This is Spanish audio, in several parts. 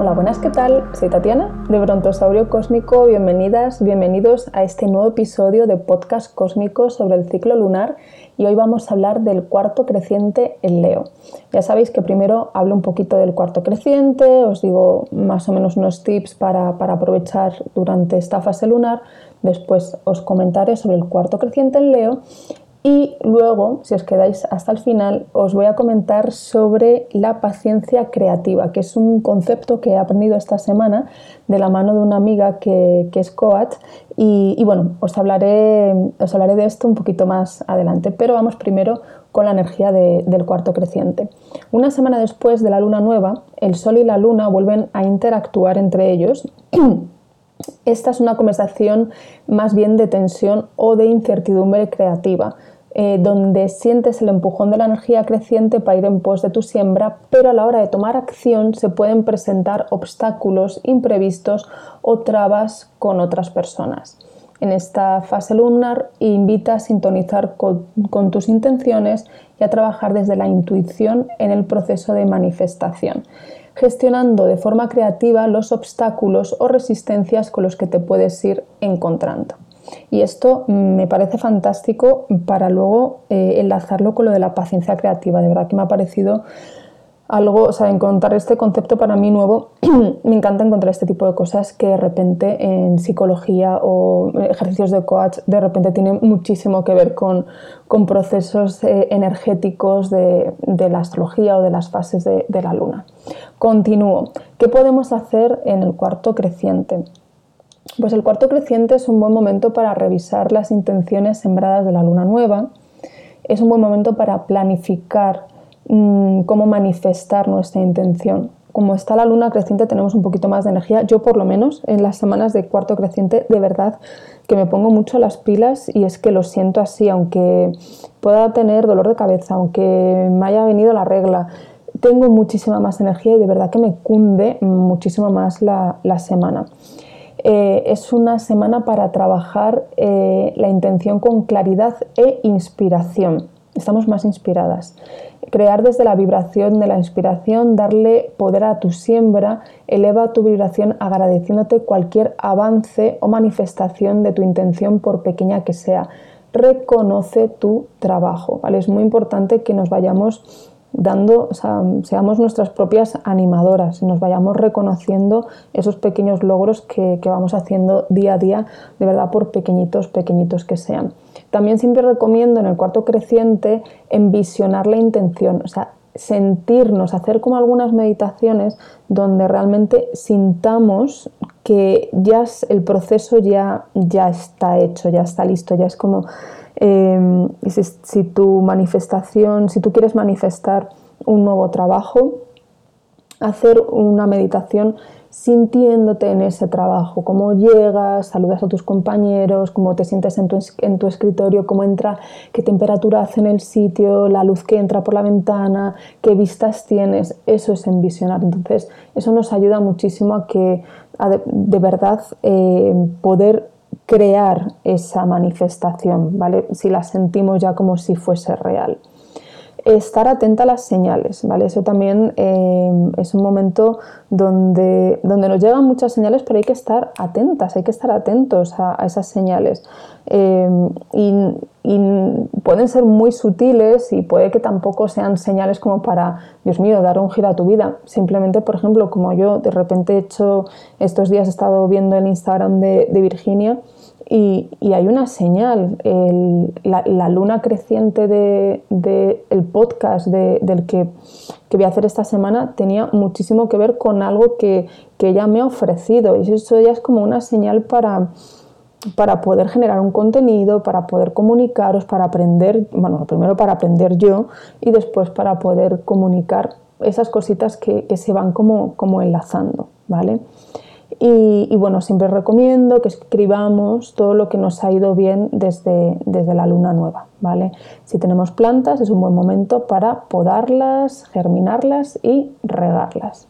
Hola, buenas, ¿qué tal? Soy Tatiana de Brontosaurio Cósmico. Bienvenidas, bienvenidos a este nuevo episodio de podcast cósmico sobre el ciclo lunar y hoy vamos a hablar del cuarto creciente en Leo. Ya sabéis que primero hablo un poquito del cuarto creciente, os digo más o menos unos tips para, para aprovechar durante esta fase lunar, después os comentaré sobre el cuarto creciente en Leo y luego, si os quedáis hasta el final, os voy a comentar sobre la paciencia creativa, que es un concepto que he aprendido esta semana de la mano de una amiga que, es coach. Y, bueno, os hablaré, os hablaré de esto un poquito más adelante. Pero vamos primero con la energía del cuarto creciente. Una semana después de la luna nueva, el sol y la luna vuelven a interactuar entre ellos. Esta es una conversación más bien de tensión o de incertidumbre creativa, eh, donde sientes el empujón de la energía creciente para ir en pos de tu siembra, pero a la hora de tomar acción se pueden presentar obstáculos imprevistos o trabas con otras personas. En esta fase lunar invita a sintonizar con tus intenciones y a trabajar desde la intuición en el proceso de manifestación gestionando de forma creativa los obstáculos o resistencias con los que te puedes ir encontrando. Y esto me parece fantástico para luego eh, enlazarlo con lo de la paciencia creativa. De verdad que me ha parecido algo, o sea, encontrar este concepto para mí nuevo, me encanta encontrar este tipo de cosas que de repente en psicología o ejercicios de coach de repente tienen muchísimo que ver con, procesos eh, energéticos de, la astrología o de las fases de, de la luna. Continúo. ¿Qué podemos hacer en el cuarto creciente? Pues el cuarto creciente es un buen momento para revisar las intenciones sembradas de la luna nueva. Es un buen momento para planificar Mm, cómo manifestar nuestra intención. Como está la luna creciente tenemos un poquito más de energía. Yo por lo menos en las semanas de cuarto creciente de verdad que me pongo mucho las pilas y es que lo siento así, aunque pueda tener dolor de cabeza, aunque me haya venido la regla, tengo muchísima más energía y de verdad que me cunde muchísimo más la, semana. Eh, es una semana para trabajar eh, la intención con claridad e inspiración. Estamos más inspiradas crear desde la vibración de la inspiración, darle poder a tu siembra, eleva tu vibración agradeciéndote cualquier avance o manifestación de tu intención por pequeña que sea. Reconoce tu trabajo, ¿vale? Es muy importante que nos vayamos dando, o sea, seamos nuestras propias animadoras y nos vayamos reconociendo esos pequeños logros que, que vamos haciendo día a día, de verdad por pequeñitos, pequeñitos que sean. También siempre recomiendo en el cuarto creciente envisionar la intención, o sea, sentirnos, hacer como algunas meditaciones donde realmente sintamos que ya el proceso ya, ya está hecho, ya está listo, ya es como em, si, tu manifestación, si tú quieres manifestar un nuevo trabajo, hacer una meditación sintiéndote en ese trabajo, cómo llegas, saludas a tus compañeros, cómo te sientes en tu, en tu, escritorio, cómo entra, qué temperatura hace en el sitio, la luz que entra por la ventana, qué vistas tienes, eso es envisionar. Entonces, eso nos ayuda muchísimo a que de, verdad eh, poder crear esa manifestación, ¿vale? Si la sentimos ya como si fuese real estar atenta a las señales, ¿vale? Eso también eh, es un momento donde, donde nos llegan muchas señales, pero hay que estar atentas, hay que estar atentos a, esas señales. Eh, y, pueden ser muy sutiles y puede que tampoco sean señales como para, Dios mío, dar un giro a tu vida. Simplemente, por ejemplo, como yo de repente he hecho, estos días he estado viendo el Instagram de, de Virginia, y, hay una señal, la, luna creciente del de, podcast del que, voy a hacer esta semana tenía muchísimo que ver con algo que, ella me ha ofrecido y eso ya es como una señal para, para poder generar un contenido, para poder comunicaros, para aprender, bueno, primero para aprender yo y después para poder comunicar esas cositas que, que se van como, como enlazando, ¿vale? Y, bueno, siempre recomiendo que escribamos todo lo que nos ha ido bien desde, desde la luna nueva, ¿vale? Si tenemos plantas es un buen momento para podarlas, germinarlas y regarlas.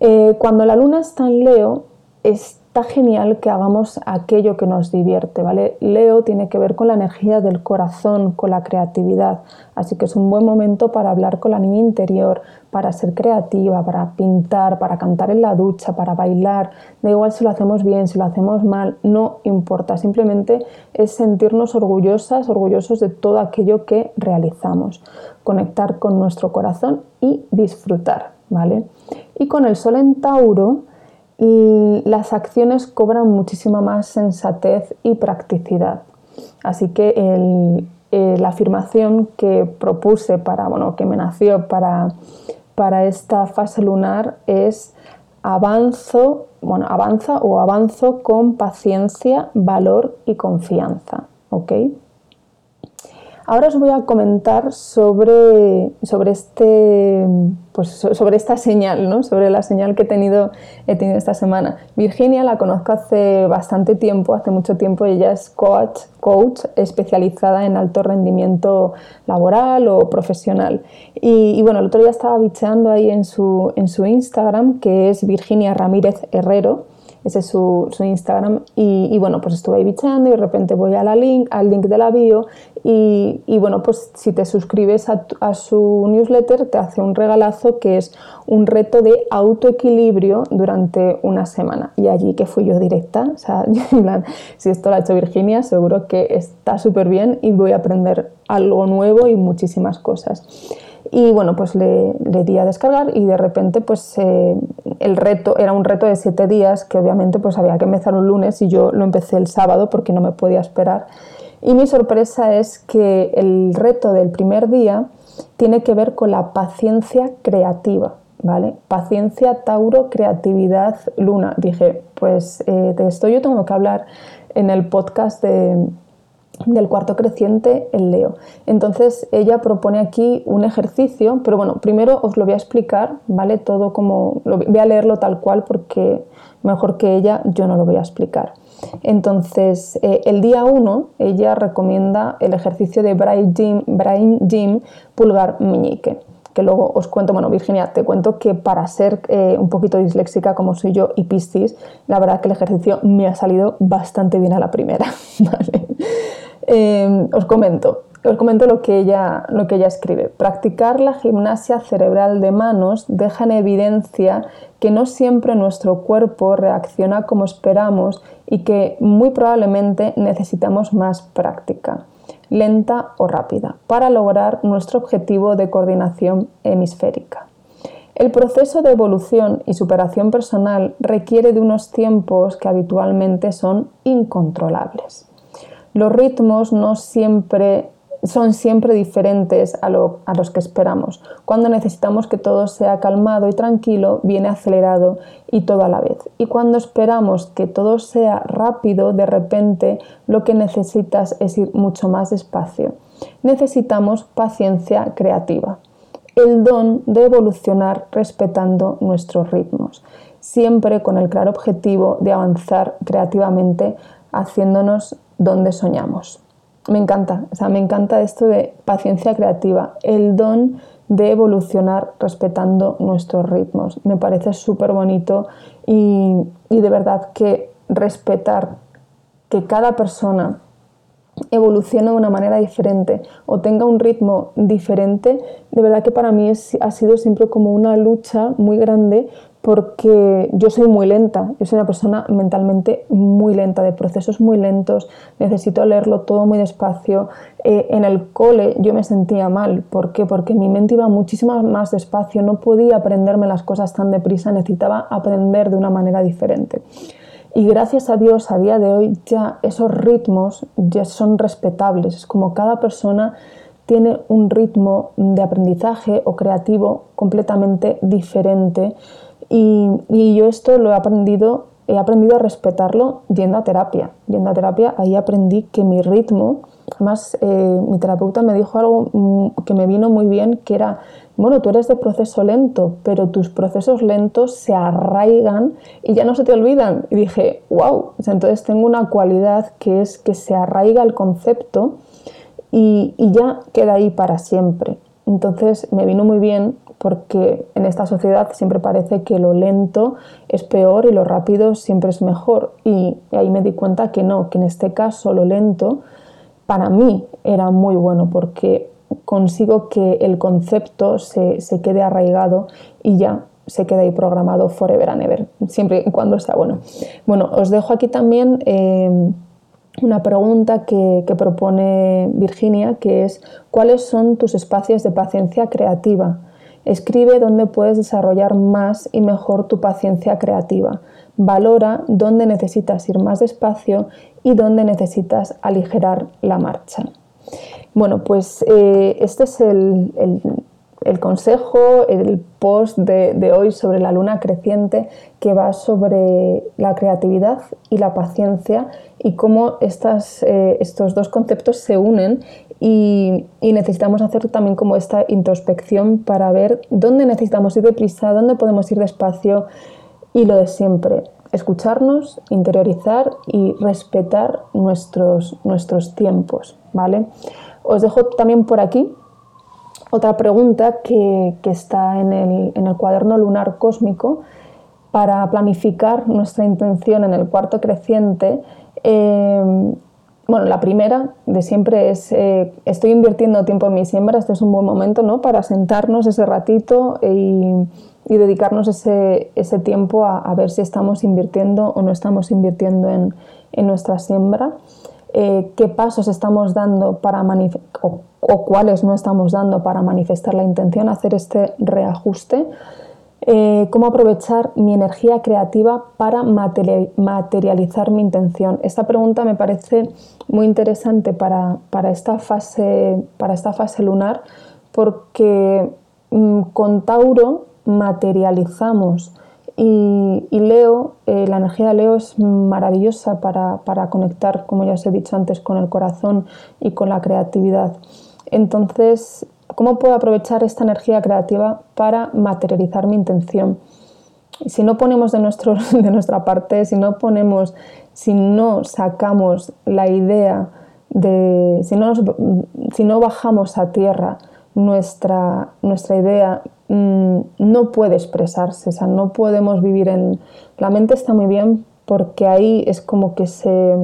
Eh, cuando la luna está en Leo, es está genial que hagamos aquello que nos divierte, ¿vale? Leo tiene que ver con la energía del corazón, con la creatividad, así que es un buen momento para hablar con la niña interior, para ser creativa, para pintar, para cantar en la ducha, para bailar, da igual si lo hacemos bien, si lo hacemos mal, no importa, simplemente es sentirnos orgullosas, orgullosos de todo aquello que realizamos, conectar con nuestro corazón y disfrutar, ¿vale? Y con el sol en Tauro, las acciones cobran muchísima más sensatez y practicidad. Así que eh, la afirmación que propuse para, bueno, que me nació para, para esta fase lunar es avanzo, bueno, avanza o avanzo con paciencia, valor y confianza. Ahora os voy a comentar sobre, sobre, este, pues, sobre esta señal, ¿no? sobre la señal que he tenido, he tenido esta semana. Virginia la conozco hace bastante tiempo, hace mucho tiempo. Ella es coach, coach especializada en alto rendimiento laboral o profesional. Y, bueno, el otro día estaba bicheando ahí en su, en su Instagram, que es Virginia Ramírez Herrero ese es su, Instagram. Y, bueno, pues estuve ahí bicheando y de repente voy a la link, al link de la bio y, bueno, pues si te suscribes a, su newsletter te hace un regalazo que es un reto de autoequilibrio durante una semana. Y allí que fui yo directa, o sea, en plan, si esto lo ha hecho Virginia, seguro que está súper bien y voy a aprender algo nuevo y muchísimas cosas. Y bueno, pues le, di a descargar y de repente pues eh, el reto era un reto de siete días que obviamente pues había que empezar un lunes y yo lo empecé el sábado porque no me podía esperar. Y mi sorpresa es que el reto del primer día tiene que ver con la paciencia creativa, ¿vale? Paciencia, Tauro, creatividad, Luna. Dije, pues eh, de esto yo tengo que hablar en el podcast de, del cuarto creciente el Leo. Entonces ella propone aquí un ejercicio, pero bueno, primero os lo voy a explicar, ¿vale? Todo como, voy a leerlo tal cual porque mejor que ella yo no lo voy a explicar. Entonces, eh, el día 1 ella recomienda el ejercicio de Brain Jim pulgar meñique que luego os cuento, bueno, Virginia, te cuento que para ser eh, un poquito disléxica como soy yo y Piscis, la verdad que el ejercicio me ha salido bastante bien a la primera, ¿vale? Em, os comento, os comento lo que, ella, lo que ella escribe. Practicar la gimnasia cerebral de manos deja en evidencia que no siempre nuestro cuerpo reacciona como esperamos y que muy probablemente necesitamos más práctica, lenta o rápida, para lograr nuestro objetivo de coordinación hemisférica. El proceso de evolución y superación personal requiere de unos tiempos que habitualmente son incontrolables los ritmos no siempre son siempre diferentes a, los que esperamos. Cuando necesitamos que todo sea calmado y tranquilo, viene acelerado y todo a la vez. Y cuando esperamos que todo sea rápido, de repente lo que necesitas es ir mucho más despacio. Necesitamos paciencia creativa, el don de evolucionar respetando nuestros ritmos, siempre con el claro objetivo de avanzar creativamente, haciéndonos donde soñamos. Me encanta, o sea, me encanta esto de paciencia creativa, el don de evolucionar respetando nuestros ritmos. Me parece súper bonito y, y de verdad que respetar que cada persona evolucione de una manera diferente o tenga un ritmo diferente, de verdad que para mí ha sido siempre como una lucha muy grande porque yo soy muy lenta, yo soy una persona mentalmente muy lenta, de procesos muy lentos, necesito leerlo todo muy despacio. Eh, en el cole yo me sentía mal, ¿por qué? Porque mi mente iba muchísimo más despacio, no podía aprenderme las cosas tan deprisa, necesitaba aprender de una manera diferente. Y gracias a Dios a día de hoy ya esos ritmos ya son respetables, es como cada persona tiene un ritmo de aprendizaje o creativo completamente diferente y, yo esto lo he aprendido, he aprendido a respetarlo yendo a terapia. Yendo a terapia, ahí aprendí que mi ritmo, además eh, mi terapeuta me dijo algo mm, que me vino muy bien, que era, bueno, tú eres de proceso lento, pero tus procesos lentos se arraigan y ya no se te olvidan. Y dije, wow, entonces tengo una cualidad que es que se arraiga el concepto y, y ya queda ahí para siempre. Entonces me vino muy bien porque en esta sociedad siempre parece que lo lento es peor y lo rápido siempre es mejor. Y ahí me di cuenta que no, que en este caso lo lento para mí era muy bueno porque consigo que el concepto se, quede arraigado y ya se quede ahí programado forever and ever, siempre y cuando sea bueno. Bueno, os dejo aquí también eh, una pregunta que, que, propone Virginia, que es ¿cuáles son tus espacios de paciencia creativa? Escribe dónde puedes desarrollar más y mejor tu paciencia creativa. Valora dónde necesitas ir más despacio y dónde necesitas aligerar la marcha. Bueno, pues eh, este es el, consejo, el post de, hoy sobre la luna creciente que va sobre la creatividad y la paciencia y cómo eh, estos dos conceptos se unen y, necesitamos hacer también como esta introspección para ver dónde necesitamos ir deprisa, dónde podemos ir despacio y lo de siempre, escucharnos, interiorizar y respetar nuestros, nuestros tiempos, ¿vale? Os dejo también por aquí otra pregunta que, está en el, cuaderno lunar cósmico para planificar nuestra intención en el cuarto creciente. Eh, bueno, la primera de siempre es, eh, estoy invirtiendo tiempo en mi siembra, este es un buen momento ¿no? para sentarnos ese ratito y, dedicarnos ese, tiempo a, ver si estamos invirtiendo o no estamos invirtiendo en, nuestra siembra, eh, qué pasos estamos dando para o, o cuáles no estamos dando para manifestar la intención, hacer este reajuste. Eh, cómo aprovechar mi energía creativa para materializar mi intención. Esta pregunta me parece muy interesante para, esta, fase, para esta fase lunar porque mm, con Tauro materializamos y, Leo, eh, la energía de Leo es maravillosa para, para conectar, como ya os he dicho antes, con el corazón y con la creatividad. Entonces, ¿Cómo puedo aprovechar esta energía creativa para materializar mi intención? Si no ponemos de, nuestro, de nuestra parte, si no ponemos, si no sacamos la idea de, si no, si no bajamos a tierra nuestra, nuestra idea, mm, no puede expresarse, o sea, no podemos vivir en... La mente está muy bien porque ahí es como que se,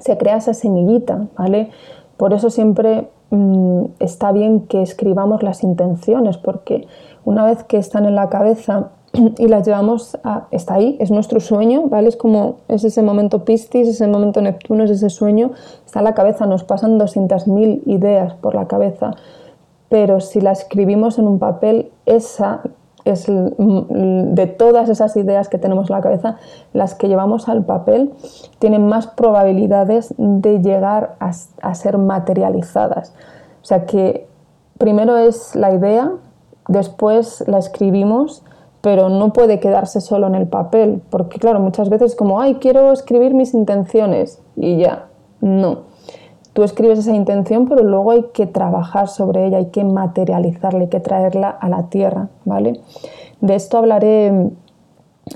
se crea esa semillita, ¿vale? Por eso siempre Mm, está bien que escribamos las intenciones, porque una vez que están en la cabeza y las llevamos a, está ahí, es nuestro sueño, ¿vale? Es como, es ese momento Piscis, ese momento Neptuno, es ese sueño, está en la cabeza, nos pasan 200.000 ideas por la cabeza, pero si la escribimos en un papel, esa es de todas esas ideas que tenemos en la cabeza, las que llevamos al papel tienen más probabilidades de llegar a, ser materializadas. O sea que primero es la idea, después la escribimos, pero no puede quedarse solo en el papel, porque claro, muchas veces como, ay, quiero escribir mis intenciones y ya, no Tú escribes esa intención, pero luego hay que trabajar sobre ella, hay que materializarla, hay que traerla a la tierra, ¿vale? De esto hablaré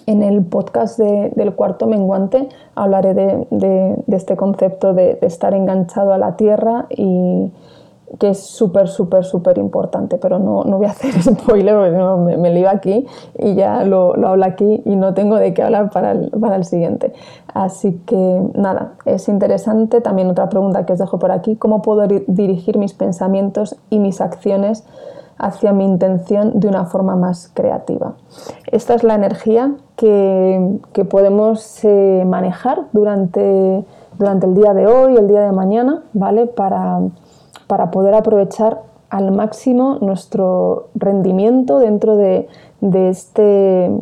en el podcast del cuarto menguante, hablaré de, este concepto de, estar enganchado a la tierra y, que es súper, súper, súper importante, pero no, no, voy a hacer spoiler porque me, me lío aquí y ya lo, lo, aquí y no tengo de qué hablar para el, para el siguiente. Así que nada, es interesante. También otra pregunta que os dejo por aquí, ¿cómo puedo dirigir mis pensamientos y mis acciones hacia mi intención de una forma más creativa? Esta es la energía que, que podemos eh, manejar durante, durante el día de hoy, el día de mañana, ¿vale? Para para poder aprovechar al máximo nuestro rendimiento dentro de, este,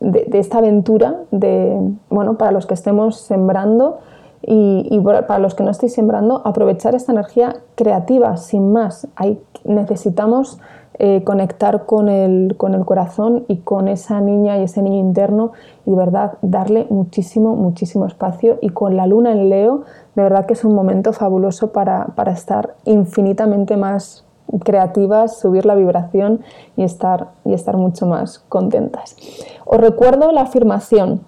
de, esta aventura, de, bueno, para los que estemos sembrando y, para los que no estéis sembrando, aprovechar esta energía creativa, sin más. necesitamos eh, conectar con el, con el corazón y con esa niña y ese niño interno y de verdad darle muchísimo, muchísimo espacio y con la luna en Leo, de verdad que es un momento fabuloso para, para estar infinitamente más creativas, subir la vibración y estar, y estar mucho más contentas. Os recuerdo la afirmación,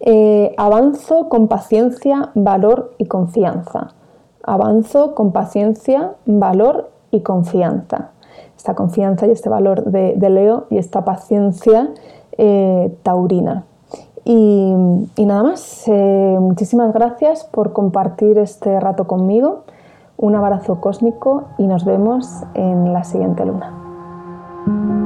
eh, avanzo con paciencia, valor y confianza. Avanzo con paciencia, valor y confianza. Esta confianza y este valor de, Leo y esta paciencia eh, taurina. Y, nada más, eh, muchísimas gracias por compartir este rato conmigo. Un abrazo cósmico y nos vemos en la siguiente luna.